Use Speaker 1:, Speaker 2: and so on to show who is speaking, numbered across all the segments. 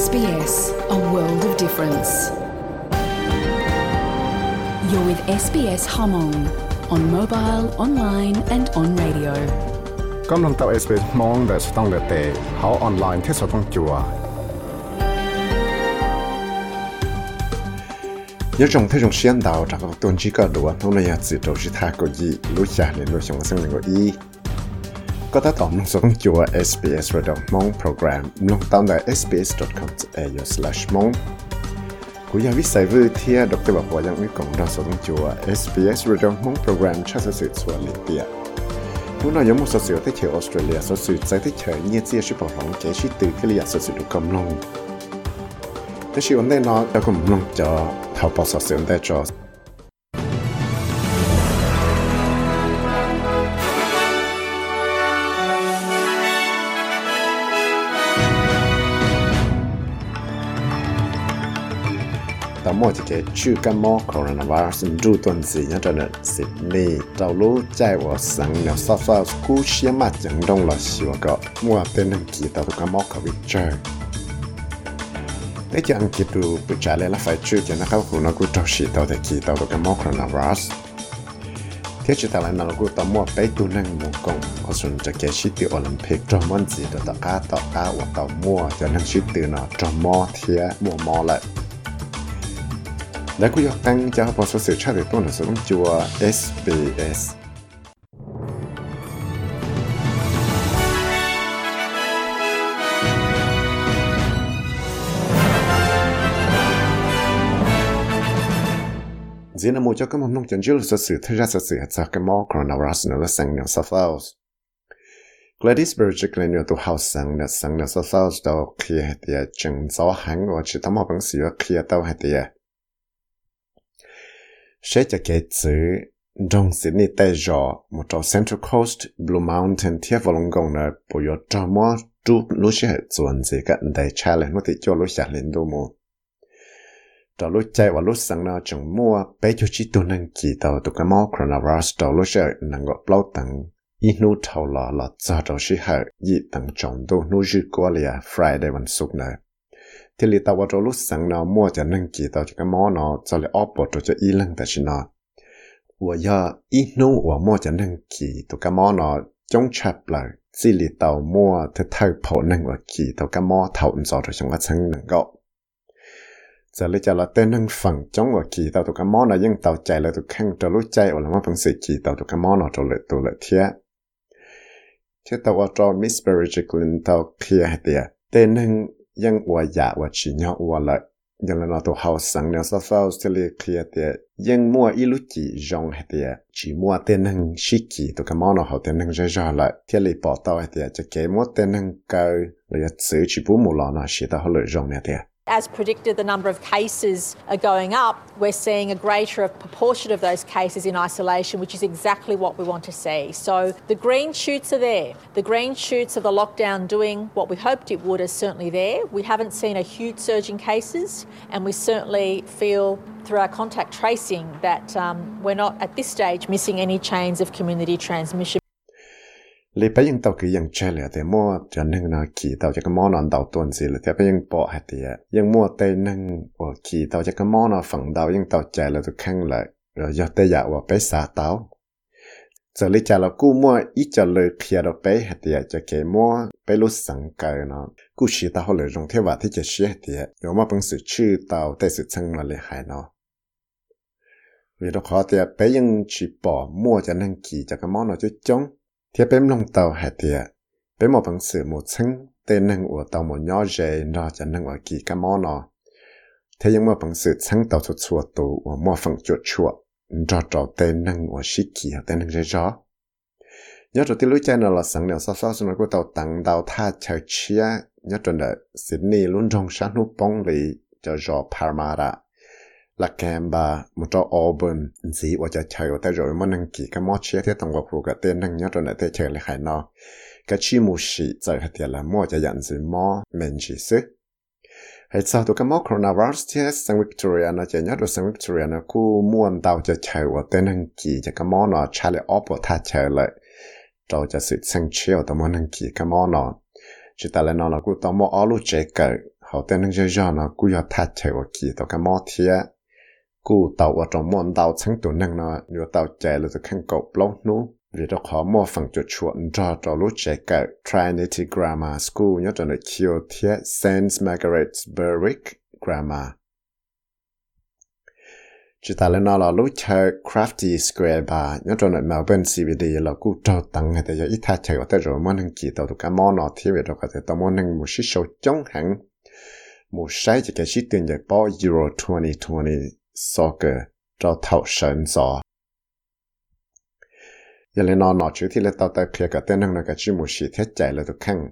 Speaker 1: SBS, a world of difference. You're with SBS Hmong on mobile, online, and on radio.
Speaker 2: กำลังตับ SBS มองแต่สต้องเดเตเขาออนไลน์ที่สต้องจัว nhớ trong thế trong xiên đào trả các tuần chỉ có đủ nó là chỉ đầu chỉ tha có gì lúc xa lên lúc xong sinh có ý có ta tóm nó sống chùa SBS Radio Mong program long tao tại sbs.com.au slash mong cú giờ viết sai vừa thia đọc tới bảo bỏ yang biết cộng đồng sống chùa SBS Radio Mong program chắc sẽ sự xua liên tiệt lúc nào giống một số sự tới chiều Australia số sự sẽ tới chơi nhẹ chia sự bảo lòng kể sự từ cái lý số sự được cầm lòng thế sự vấn đề nó đã cầm lòng cho thảo bảo số sự vấn đề cho ตมอจะเกชื่อกันมอโคโรนาไวรัสดูตันสีนั่นจะเนี่ยสินี่เรารู้ใจว่าสังเนี่ยซาซากูเชื่อมาจังดงละสิวก็มัวเป็นนังกีตาตุกันมอเขาวิจัยได้จะอั cả mỗi chỉ cái chữ cả mò coronavirus du tuần gì nhá. Cho nên Sydney đầu lú chạy vào sáng nếu sao sao cú mặt chẳng đông là xíu cả mua bên năng kỳ tao cả mò cả bị chơi. Thế chứ anh kỳ tu bị là phải chữ cho nó khâu khu nó cứ trâu xì tao thì kỳ tao cả mò coronavirus thế chứ tao lại nào mua bé tu năng mua công ở xuống cho cái shit Olympic. Trong món gì đó tao cá tao cá và tao mua, cho năng shit từ nó trong mò thì mò lại. ก้าว่าต่อมัวจะนั่งชิดตื่นเนาะจอมอเทียมัวมอเลย และกูอยากตั้งจะพอสสื่อชาติต้นสมจัว SBS diễn là một trong các món nông chân là sự thay ra sự cho cái món coronavirus nó là sang nhau South Wales Gladys Berejiklian lên nhiều tụ hào sang là sang nhau South Wales đâu khi hệ tiệt chừng gió hẳn và chỉ tao mà bằng sự khi tao hệ tiệt sẽ cho kể chữ trong Sydney tây rõ một trong Central Coast, Blue Mountain thiết vào lòng gồng là bộ yếu cho mò chú lúc sẽ chuẩn gì cả đầy trả lời nó thì cho lúc sẽ lên đô mù cho lúc chạy và lúc sáng nào chẳng mua bé cho chi tu năng kỳ tàu tụ cái mò coronavirus cho lúc sẽ năng gọi lâu tầng ít nụ thầu lọ là cho cho sẽ hạ dị tầng trọng đô nụ dư qua lìa Friday ที่ลิตาวโรลุสังเนามัวจะนั่งกี่ต่อจะกมอเนอจะเลยออปวดจะอีลังแต่ชินเนาะวัวยาอีนู่วมัวจะนั่งกี่ตัวกมอเนอจงชับเลยสิลิตาวมัวเธอเท่าพอนั่งว่ากี่ตัวกมอเท่าอุนซอจะชงว่าชังนั่งก็จะเลยจะเราเต้นนั่งฟังจงว่าขี่เต่าตุกมอนอยังเต่าใจเลยตุกแข้งจะรู้ใจว่าละมาพังสิขี่เต่าตุกมอนะจะเลยตัวเลยเทียเทีเต่าวจอมิสเปอร์จิกลินเต่าเคลียเตียเต้นนั่ง ชิญว่าละยังละนอตัวเฮาสังเนี่ยซาฟาวสเตลีเคลียเตยังมัวอีลุจิจงเฮเตจีมัวเตนังชิกิตัวกมอนอเฮาเตนังเจจาละเทลีปอตอเฮเตจะเกมัวเตนังเกาเลยซื้อจิบุมูลอนะชิตาเฮเลยจงเนี่ยเต
Speaker 3: As predicted, the number of cases are going up. We're seeing a greater proportion of those cases in isolation, which is exactly what we want to see. So the green shoots are there. The green shoots of the lockdown doing what we hoped it would are certainly there. We haven't seen a huge surge in cases, and we certainly feel through our contact tracing that um, we're not at this stage missing any chains of community transmission.
Speaker 2: เลยไปยังเต่าคือยังเชลแต่มั่วจะนึ่งนะขี่เต่าจะก็มั่วนอนเต่าตัวสิเลยแต่ไปยังปอหัดเดียยังมั่วเตนึ่งว่าขี่เต่าจะก็มั่วนอนฝั่งเต่ายังเต่าใจแล้วทุกครั้งเลยเราอยากแต่อยากว่าไปสาเต่าจะเลยจะเรากู้มั่วอีจะเลยเพียเราไปหัดเดียจะเกมั่วไปรู้สังเกตเนาะกู้ชีเตาเขาเลยลงเทว่าที่จะเชื่อเดียเดี๋ยวมาเป็นสื่อชื่อเต่าแต่สื่อช่างมาเลยหายเนาะ vì đó khó thì bé ยัง chỉ bỏ mua cho năng kỳ cho cái món nào cho chống thì bếm lòng tàu hạt thì bếm một bằng sự một chân tên năng của tàu một nhỏ dễ nó cho năng ở kỳ cái món nó thế nhưng mà bằng sự chân tàu cho chùa tù và mua phần chuột chuột cho trò tên năng của sĩ kỳ tên năng dễ rõ nhớ rồi tí lúc chơi là sáng nào sao sao nó có tàu tặng tàu tha chờ chia. Nhớ rồi là Sydney luôn trong sáng lúc bóng lì cho rõ Parramatta la Canberra một chỗ Auburn gì và cho chơi ở rồi mà năng kỳ cái món chia thế tổng của cái tên năng nhớ rồi là thế chơi lại khai nó cái chi mù sĩ giờ hết tiền là mua cho nhận gì mò mình chỉ sức. Hay sao tụi cái món coronavirus thế sang Victoria nó chỉ nhớ được sang Victoria nó cứ muốn tàu cho chạy ở tên năng kỳ cho cái món nó chơi lại ốp thà chạy lại. Rồi cho sự sang chiều tụi món năng kỳ cái món nó. Chỉ ta lại nó là cứ tao mua áo lúc chơi cỡ họ tên năng giờ nó cú ya thắt chạy ở kỳ tàu cái mỏ thia. กูเต่าว่าจงมอนเต่าชั้งตัวนั่งนะอยู่เต่าใจเราจะขังกบล้องนู้วิธีขอมอฟังจุดชวนจอจอรู้ใจกับ Trinity Grammar School ยอดจนคิวเทีย Saint Margaret Berwick Grammar จิตาเลนอลรู้ใจ Crafty Square Bar ยอดจน Melbourne CBD เรากูจอตังแต่ยออีท่าใจว่าแต่จอมอนังกีต่อตุกมอนอที่เวทก็แต่ตมอนังมุชิโชจงหังมุชัยจะแกชิตื่นใจปอ Euro 2020 soccer, cho thảo sân gió. Giờ lên nó nó chữ thì là tao ta kia cả tên năng là cả chữ một sĩ thế chạy là được khăng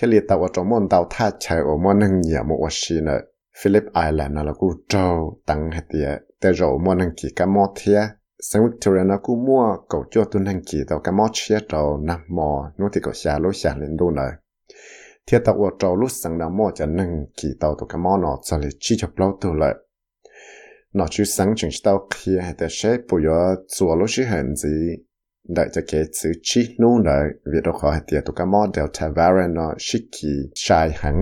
Speaker 2: thế liệt tao ở trong môn tao tha chạy ở môn năng nhiều một ở sĩ nữa Philip Island là cú trâu, tăng hết tiệt tại rồi môn năng kỳ cả mò thiệt sang Victoria nó cú mua cầu cho tuân năng kỳ tao cả mò chia trâu năm mò. Nó thì cầu xả lối xả lên đâu nữa thế tao ở trâu lúc sang năm mò cho năng kỳ tao tao cả mò nó cho lấy chi cho lâu tao lại nó chú sáng chừng tao kia hệ tế sẽ bù yếu chùa lúc chứ hẳn gì. Đại cho kế chữ chi nụ nợ, vì đồ khó hệ tế tụ cả mô delta thả nó shi kỳ sai hẳn.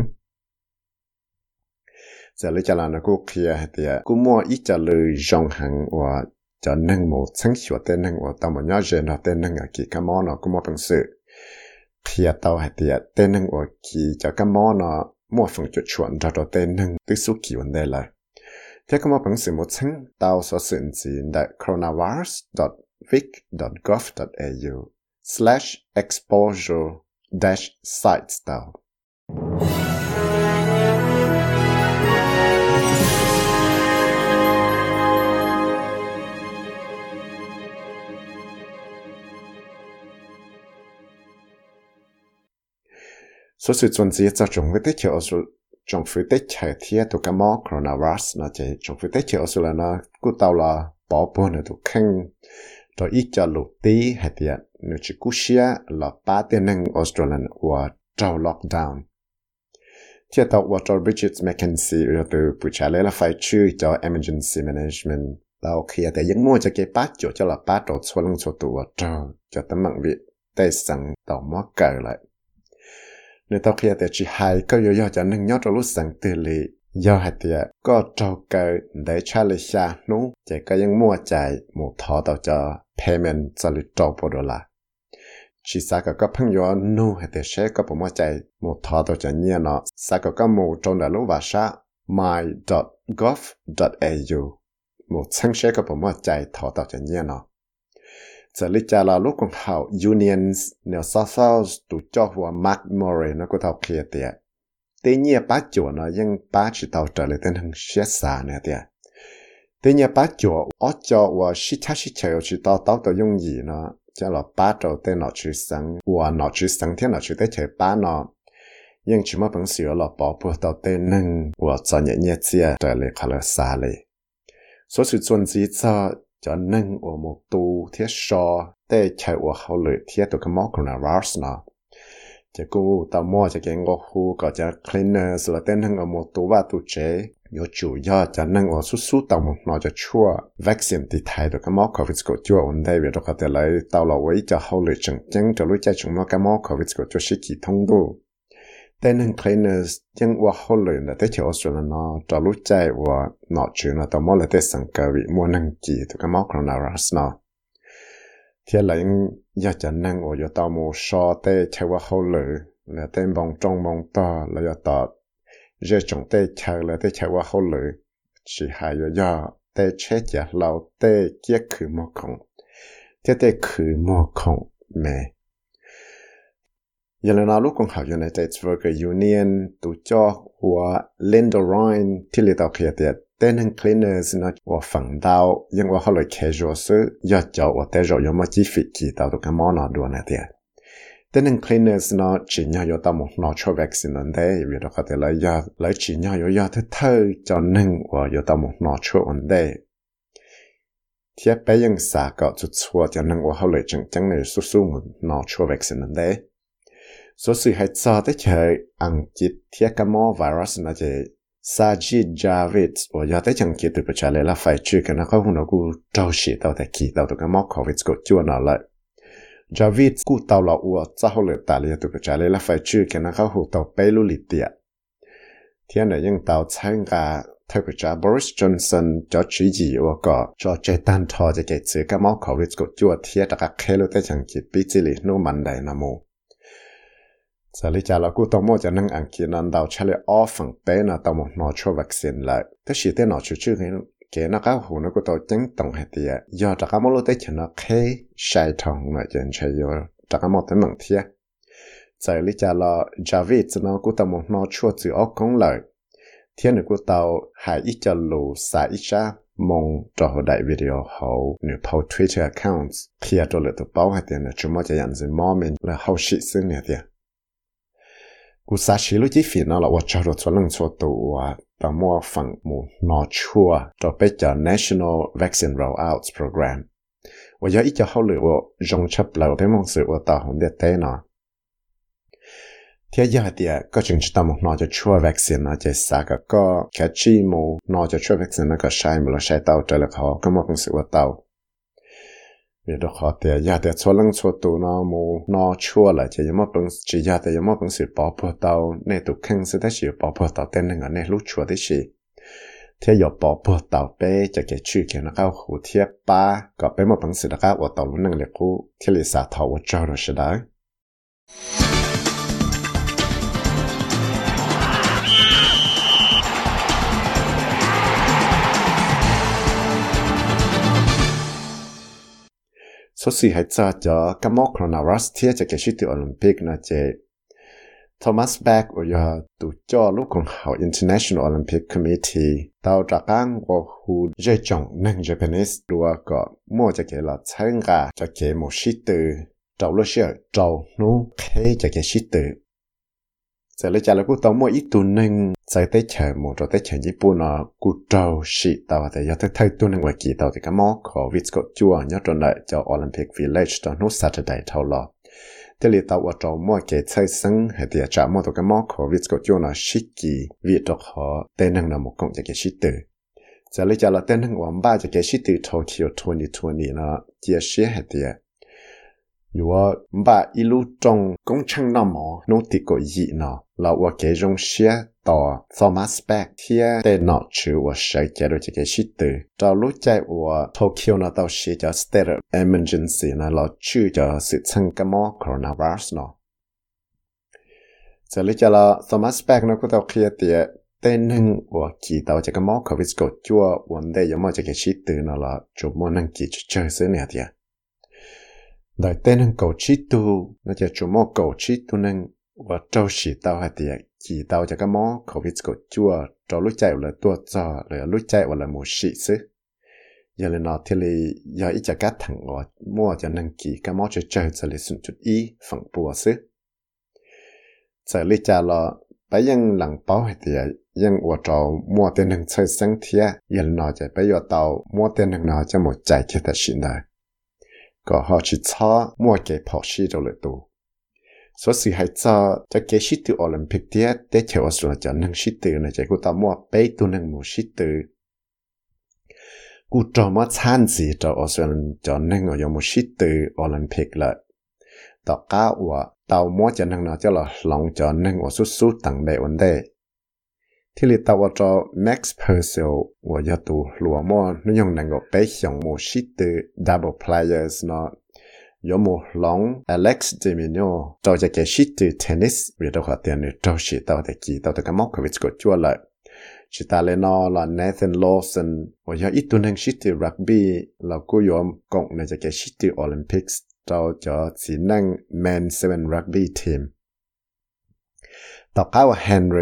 Speaker 2: Giờ lấy chả là nó cô kia hệ tế cô mua ít cho lư dòng hẳn và cho nâng mô sáng hiểu tế nâng và tao mà nhớ dễ nó tế nâng ở kỳ cả mô nó cô mua bằng sự. Kia tao hệ tế tế nâng và kỳ cho cả mô nó mua phần cho chuẩn ra đồ tế nâng tức số kỳ vấn đề lại thế cái mua bằng sự một sáng tao so sự gì tại coronavirus.vic.gov.au slash exposure dash sites tao. Số sự chuẩn gì cho chúng với tích hiệu trong phía tích hệ thiết tụ cái mó coronavirus nó chỉ trong phía tích hiệu số là nó cứ tàu là bỏ bùn ở tụ khăn rồi ít cho lục tí hệ thiết nếu chỉ cú xia là ba tiền năng Australian và trâu lockdown. Thì tàu và trâu Bridget McKenzie, rồi từ buổi trả lời là phải chữ cho emergency management. Tàu khi tại những mua cho cái bát, chỗ cho là bát đồ xua lưng xua tụ và trâu cho tấm mạng vị tay sang tàu mó cờ lại nếu tao kia thì chỉ hai có yếu yếu cho nên nhớ cho lúc sáng từ lì do hai thì có trâu cơ để trả lời xa nú chỉ có những mua chạy, một thọ tao cho payment cho lịch trâu bộ đô chỉ sao có các 朋友 thì sẽ có bộ mua chạy, một thọ tao cho nhiều nó sao các một trong đó lúc và sa my.gov.au một sáng sẽ có bộ mua chạy thọ tao cho nhiều nó giờ lý cha là lúc còn học, unions nếu sao sao tụ cho hòa Mark Murray nó có thao kia tiệt tuy nhiên bác chủ nó nhưng bác chỉ tàu trở lại tên hàng xế xa nè tiệt tuy nhiên bác chủ ở cho hòa sĩ cha sĩ chơi chỉ tàu tàu tàu dùng gì nó, cho là bác đầu tên nó chỉ sáng hòa nó chỉ sáng thiên nó chỉ tới chơi bác nó. Nhưng chỉ mà bằng sửa là bỏ bùa tàu tên nâng hòa cho nhẹ nhẹ chia trở lại khá là xa lệ số sự chuẩn gì cho cho nâng ở một tu thiết so để chạy ở hậu lệ thiết tụ cái móc là virus nó chỉ cô tao mua cho cái ngô khu có cho cleaners là tên hàng ở một tu và tu chế yo chủ yếu cho nâng ở suốt suốt tao một nó cho chua. Vaccine thì thay được cái móc covid của chua ổn đây, vì đó có thể lấy tao là với cho hậu lệ chẳng chẳng cho lúc chạy chúng nó cái móc covid của chua sĩ kỳ thông đủ tên hình cleaners nhưng qua hậu lệ là tới chiều Australia nó cho lúc chạy và nó chuyện nó tao mua là tới sang cơ vị mua năng kỳ từ cái móc coronavirus nó thì là những giờ chẳng năng ở giờ tao mua so tới chạy qua hậu lệ là tên bóng trong bóng to là giờ tao giờ chúng tới chạy là tới chạy qua hậu chỉ hai giờ giờ tới chết giờ lâu tới kia khử mua không thế tới khử mua không mẹ giờ là lúc con học United Worker Union tụ cho và Linda Ryan thì lý tao kia tiệt tên hàng cleaners nó và phẳng đào nhưng mà họ lại casual sự giờ cho và tế rồi mà chỉ phí kỳ tao tụ cái món nào đùa này tiệt tên hàng cleaners nó chỉ nhau yo tao một nó cho vaccine nên đây vì đó có thể là giờ lấy chỉ nhau yo yo thế thơ cho nên và yo tao một nó cho ổn đây thiết béยังสาก็จุดชัวจะนั่งว่าเขาเลยจังจังในสู้ๆมันนอชัว vaccine นั่นเด้ số sự hãy cho tới chơi ăn chít thiết cả mô virus nó chơi Sajid Javid và do tới chẳng kia từ bữa trả lời là phải chưa cái nó có hùng nó cũng trâu xỉ tao tại kỳ tao tụi cái mô COVID của chưa nó lại Javid cũng tao là ua cho hồ lửa tà lìa từ bữa trả lời là phải chưa cái nó có hùng tao bê lưu lì tiệt thế này nhưng tao chẳng cả thay bữa trả Boris Johnson cho chỉ gì và có cho chế tan thò cho cái chữ cái mô COVID của chưa thiết là cái khéo tới chẳng kia bị chỉ lì nó mạnh đại nó mù สลิจาเรากูต้องมจะนั่งอังกฤษนั่นดาวเชลออฟังเต้นะต้องมนอชัววัคซีนเลยแต่สิเต้นอชัวชื่อให้เกนักเอาหูนักตัวจังตรงเหตียยอจากมลุเตชนะเคใช้ทองหน่อยเจนใช้ยอจากมเตมังเทียสลิจาเราจาวิตนะกูต้องมนอชัวจือออกของเลยเทียนกูเตาหายอีจัลลูสายอีชามองจอได้วิดีโอเขาหรือพอ Twitter accounts เทียตัวเหลือตัวเป้าให้เตียนนะจุมว่าจะยันซึมอมินและเขาชิซึ่งเนี่ยเตีย cú sa xí lúc chỉ phi nó là rồi cho lưng cho tụ và mua phần mù nó chua cho bây National Vaccine Rollout Program. Và do ít cho hậu lửa của dòng chấp lầu với mong sự của tàu hồng địa tế nó. Thế giờ thì có chúng ta một nó cho vaccine nó chỉ sa cả có cái chi mù vaccine nó có sai mà nó sai tàu trở lại họ có một sự của tàu มีดอกเตียยาแต่ชัวลังชัวตัวนอมูนอชัวเลยจะยังไม่ปังจียาแต่ยังไม่ปังสิปอพอเตาในตุกขังสิได้สิปอพอเตาเต้นหนึ่งอะในลูกชัวได้สิเทียบปอพอเตาเป้จะเกชื่อเขียนนะเขาหูเทียบป้าก็เป็นมอปังสินะครับว่าตาวนหนึ่งเล็กคู่เที่ยลิสาทาวเจ้าเราใช่ไหม so si hai cha cho ka mo krona ras thia cha ke shiti olympic na che thomas back o ya tu cho lu kong hao international olympic committee tao tra kang wo hu je chong nang japanese lua ko mo cha ke la chang ga cha ke mo shiti tao lo she tao nu khe cha ke shiti sẽ lấy trả lời cú tổng mỗi ít tuần nên sẽ tới chờ một rồi tới chờ chỉ bu nó cú trâu sĩ tàu. Thì do tới thay tuần nên ngoài kỳ tàu thì cái mỏ của vịt có chua nhớ trở lại cho Olympic Village cho nút Saturday thâu lọ thế là tàu ở trâu mỗi cái xây sân hay thì trả mỗi tàu cái mỏ của vịt có chua nó xị kỳ vịt cho họ, tên năng là một công việc cái xị tử. Sẽ lấy trả lời tên năng quảng ba cho cái xị tử Tokyo 2020 nó chia sẻ hay thì 如果唔把一路中工程那么努力个意呢，那我给种些到 Thomas Beck 贴在脑去我设计了这个系统，找路在我 Tokyo 呢到是叫 state of emergency 呢，老去叫是称个么 coronavirus 呢。这里叫了 Thomas Beck 呢，个到开的。tên hưng của kỳ tàu cho cái mỏ covid có chua vấn đề giống như cái shit từ nó là chủ môn năng kỳ chơi xứ này thì đại ได้เต้นเก่าชิตูน่าจะจุโมเก่าชิตูนึงว่าเจ้าสีเตาหาเตียจีเตาจะก็มอเขาวิสกจัวเจ้ารู้ใจว่าตัวจอหลือรู้ใจว่าละมูสิซึยาเลนอเทเลีอยาอิจะกัดถังอดมั่วจะนังกีก็มอจะเจอจะเลยสุนจุดอีฝั่งปัวซึจะเลยจาลอไปยังหลังเป้าหาเตียยังอวดจอมั่วเตนึ่งใช้สังเทียยาเลนอจะไปยอเตามั่วเตนึงนอจะหมดใจเทตชินได้ ก็หาชิช้ามัวเกพอชีเราเลยตัวส่วสิหายจาจะเกชิตัอโอลิมปิกเดียเตเทวสุนจันนังชิตัอในใจกูตามัวไปตัวนังมูชิตัอกูจอมาชันสิจออสวนจอนังอยมูชิตัอโอลิมปิกละต่อก้าวว่าตามัวจะนังนาจะหลหลงจอนังอสุสุตังเดอันเด ฮนรี่เพอร์สันนะกูเตาจอเจจมกงจะแค่ชิติวินจอมอละเทียให้ซาจะแค่ชิติฮอกกี้นะจะป้าเวสต์ออสเตรเลียตัวปอนเนี่ยหัวจอร์เจียเวลสันนะเรากูยอจอมอเพนนิสกริปเราจะ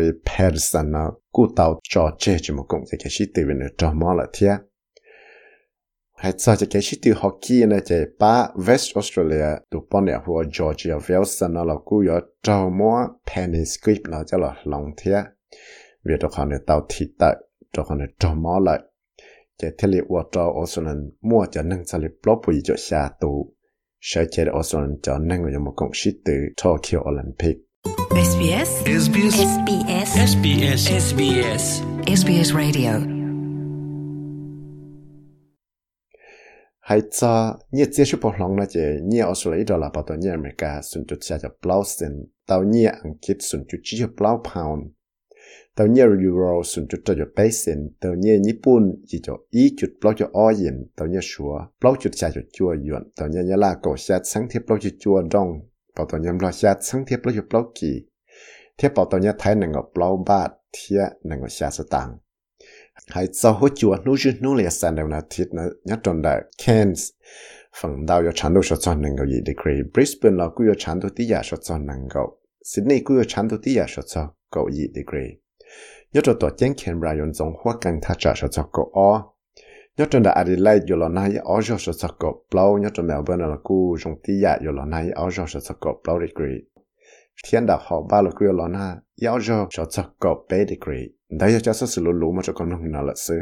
Speaker 2: ละลองเทียเวียตัวเขาเนี่ยเตา cụ tàu trò chê chỉ một cụm sẽ cái sĩ tử về nữa trò mò là thế hay sao chỉ cái sĩ tử họ kia này chỉ ba West Australia tụ bọn nhà hùa Georgia Wilson, nó là cụ yếu trò mò. Penny script nó cho là lòng thế việc đó còn được tàu thịt tại đó còn được trò mò lại. Chỉ thiết lập hoạt trò Australia mua cho nâng sản lập blog bùi cho xa tụ sẽ chỉ Australia cho nâng của một cụm sĩ tử Tokyo Olympic.
Speaker 1: SBS
Speaker 4: SBS
Speaker 5: SBS
Speaker 4: SBS SBS
Speaker 1: SBS Radio.
Speaker 2: Hai cha nhiệt chế sự bộc lòng là chế nhiệt Australia đó là bảo toàn nhiệt America sun chút xa cho Blausen tàu nhiệt Anh Kiết sun chút chỉ cho Blau Pound. Tàu nhiệt Euro sun chút cho Basin tàu nhiệt Nhật Bản chỉ cho ý chút Blau cho Oyen tàu nhiệt Sure Blau chút xa cho Chua Yuan. Tàu nhiệt Nhật La cổ xa sáng thiết Blau cho Chua Dong bảo tàu nhớ bao xa sáng thiệp bao cho bao kỳ thiệp bảo tàu nhớ thái năng ngọc bao bát thiệp năng ngọc xa sự tăng hay sau hỗ chua nô chút nô lệ sản đều là thiết nó nhớ tròn đại Cairns phần đào yo chán đồ số chọn năng gạo degree Brisbane là cứ yo chán đồ tí giả số chọn năng gạo Sydney cứ yo chán đồ tí giả số chọn gạo degree nhớ cho tổ chức Canberra yon dòng hoa càng thắt trả số chọn gạo o nhớ cho đại Adelaide yo là nai, ở jo số chọn gạo bao nhớ cho Melbourne là cú trong tí giả là ở jo số chọn gạo bao degree thiên đạo họ ba là cứ là ở jo số chọn gạo ba degree đây là cho số sự lulu mà cho con mình nói là sự